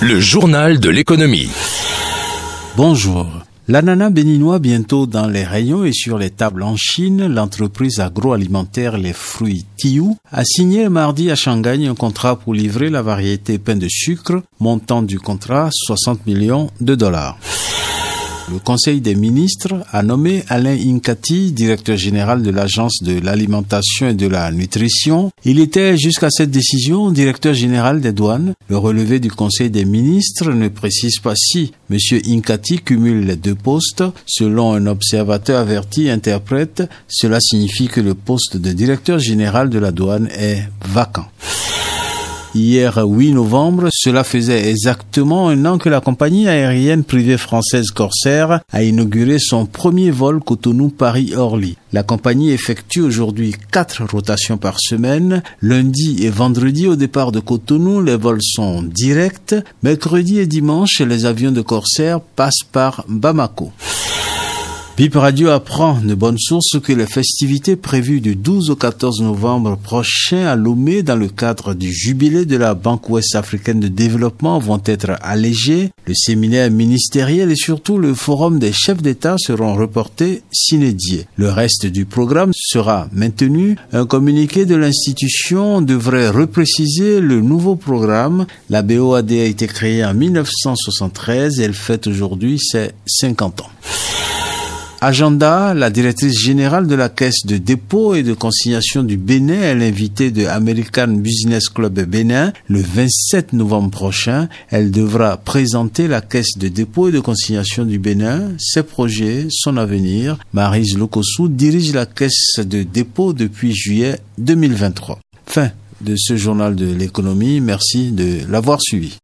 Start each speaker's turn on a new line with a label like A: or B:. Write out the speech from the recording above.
A: Le journal de l'économie.
B: Bonjour. L'ananas béninois bientôt dans les rayons et sur les tables en Chine, l'entreprise agroalimentaire Les Fruits Tiou a signé mardi à Shanghai un contrat pour livrer la variété pain de sucre, montant du contrat 60 millions de dollars. Le Conseil des ministres a nommé Alain Inkati, directeur général de l'Agence de l'alimentation et de la nutrition. Il était jusqu'à cette décision directeur général des douanes. Le relevé du Conseil des ministres ne précise pas si M. Inkati cumule les deux postes. Selon un observateur averti interprète, cela signifie que le poste de directeur général de la douane est vacant. Hier 8 novembre, cela faisait exactement un an que la compagnie aérienne privée française Corsair a inauguré son premier vol Cotonou-Paris-Orly. La compagnie effectue aujourd'hui quatre rotations par semaine. Lundi et vendredi au départ de Cotonou, les vols sont directs. Mercredi et dimanche, les avions de Corsair passent par Bamako. Bip Radio apprend de bonnes sources que les festivités prévues du 12 au 14 novembre prochain à Lomé dans le cadre du jubilé de la Banque ouest africaine de développement vont être allégées. Le séminaire ministériel et surtout le forum des chefs d'État seront reportés s'inédiés. Le reste du programme sera maintenu. Un communiqué de l'institution devrait repréciser le nouveau programme. La BOAD a été créée en 1973 et elle fête aujourd'hui ses 50 ans. Agenda, la directrice générale de la Caisse de dépôt et de consignation du Bénin est l'invitée de American Business Club Bénin le 27 novembre prochain. Elle devra présenter la Caisse de dépôt et de consignation du Bénin, ses projets, son avenir. Marise Lokosu dirige la Caisse de dépôt depuis juillet 2023. Fin de ce journal de l'économie. Merci de l'avoir suivi.